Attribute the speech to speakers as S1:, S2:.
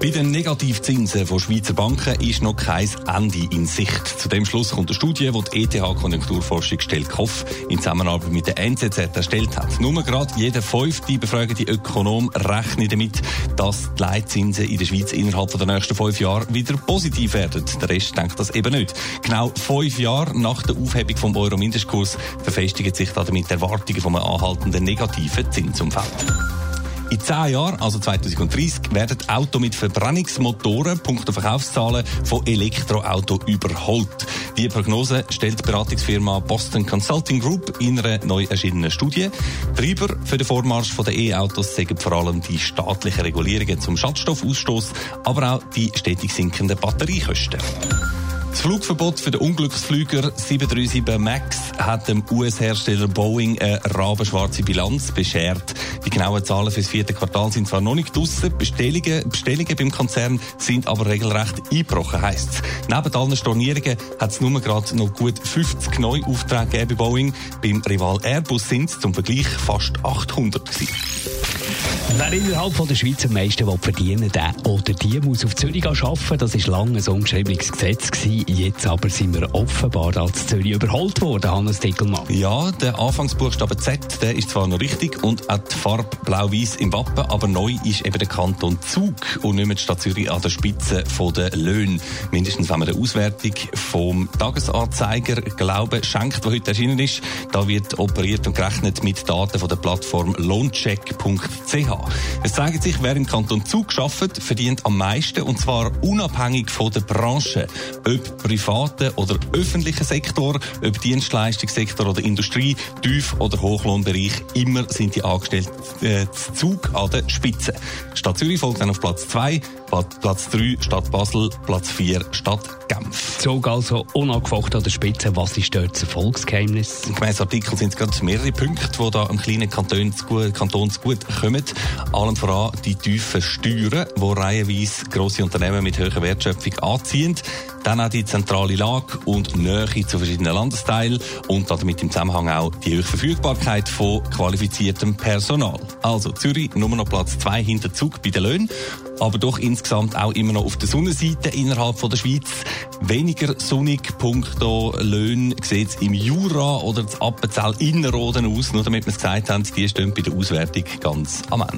S1: Bei den Negativzinsen von Schweizer Banken ist noch kein Ende in Sicht. Zu dem Schluss kommt eine Studie, die die ETH-Konjunkturforschungsstelle KOF in Zusammenarbeit mit der NZZ erstellt hat. Nur gerade jeder fünfte befragte Ökonom rechnet damit, dass die Leitzinsen in der Schweiz innerhalb der nächsten fünf Jahre wieder positiv werden. Der Rest denkt das eben nicht. Genau fünf Jahre nach der Aufhebung vom Euro-Mindestkurs verfestigen sich damit Erwartungen von einem anhaltenden negativen Zinsumfeld. In zehn Jahren, also 2030, werden Autos mit Verbrennungsmotoren punkto Verkaufszahlen von Elektroauto überholt. Die Prognose stellt die Beratungsfirma Boston Consulting Group in einer neu erschienenen Studie. Treiber für den Vormarsch der E-Autos sind vor allem die staatlichen Regulierungen zum Schadstoffausstoß, aber auch die stetig sinkenden Batteriekosten. Das Flugverbot für den Unglücksflüger 737 MAX hat dem US-Hersteller Boeing eine rabenschwarze Bilanz beschert. Die genauen Zahlen für das vierte Quartal sind zwar noch nicht draussen, Bestellungen, Bestellungen beim Konzern sind aber regelrecht eingebrochen, heisst es. Neben allen Stornierungen hat es nur gerade noch gut 50 neue Aufträge bei Boeing. Beim Rival Airbus sind es zum Vergleich fast 800 gewesen.
S2: Wer innerhalb von der Schweiz am meisten verdienen der oder die muss auf Zürich arbeiten. Das war lange ein ungeschriebenes Gesetz. Gewesen. Jetzt aber sind wir offenbar als Zürich überholt worden, Hannes Dickelmann.
S1: Ja, der Anfangsbuchstabe Z, der ist zwar noch richtig und auch die Farbe blau-weiß im Wappen, aber neu ist eben der Kanton Zug und nicht mehr die Stadt Zürich an der Spitze der Löhne. Mindestens wenn man der Auswertung vom Tagesanzeiger Glauben schenkt, der heute erschienen ist. Da wird operiert und gerechnet mit Daten von der Plattform lohncheck.ch. Es zeigt sich, wer im Kanton Zug arbeitet, verdient am meisten und zwar unabhängig von der Branche. Ob privaten oder öffentlichen Sektor, ob Dienstleistungssektor oder Industrie, Tief- oder Hochlohnbereich, immer sind die Angestellten äh, Zug an der Spitze. Stadt Zürich folgt dann auf Platz 2, Platz 3 Stadt Basel, Platz 4 Stadt Genf.
S2: Zug also unangefochten an der Spitze. Was ist dort das Erfolgsgeheimnis?
S1: Gemäss Artikel sind es gerade mehrere Punkte, die da am kleinen Kanton zu gut, Kanton zu gut kommen. Allem voran die tiefen Steuern, die reihenweise grosse Unternehmen mit hoher Wertschöpfung anziehen. Dann auch die zentrale Lage und Nähe zu verschiedenen Landesteilen und damit im Zusammenhang auch die hohe Verfügbarkeit von qualifiziertem Personal. Also Zürich nur noch Platz 2 hinter Zug bei den Löhnen aber doch insgesamt auch immer noch auf der Sonnenseite innerhalb von der Schweiz. Weniger sonnig punkto Löhne sieht es im Jura oder das Appenzell Innerrhoden aus, nur damit wir es gesagt haben, die stehen bei der Auswertung ganz am Ende.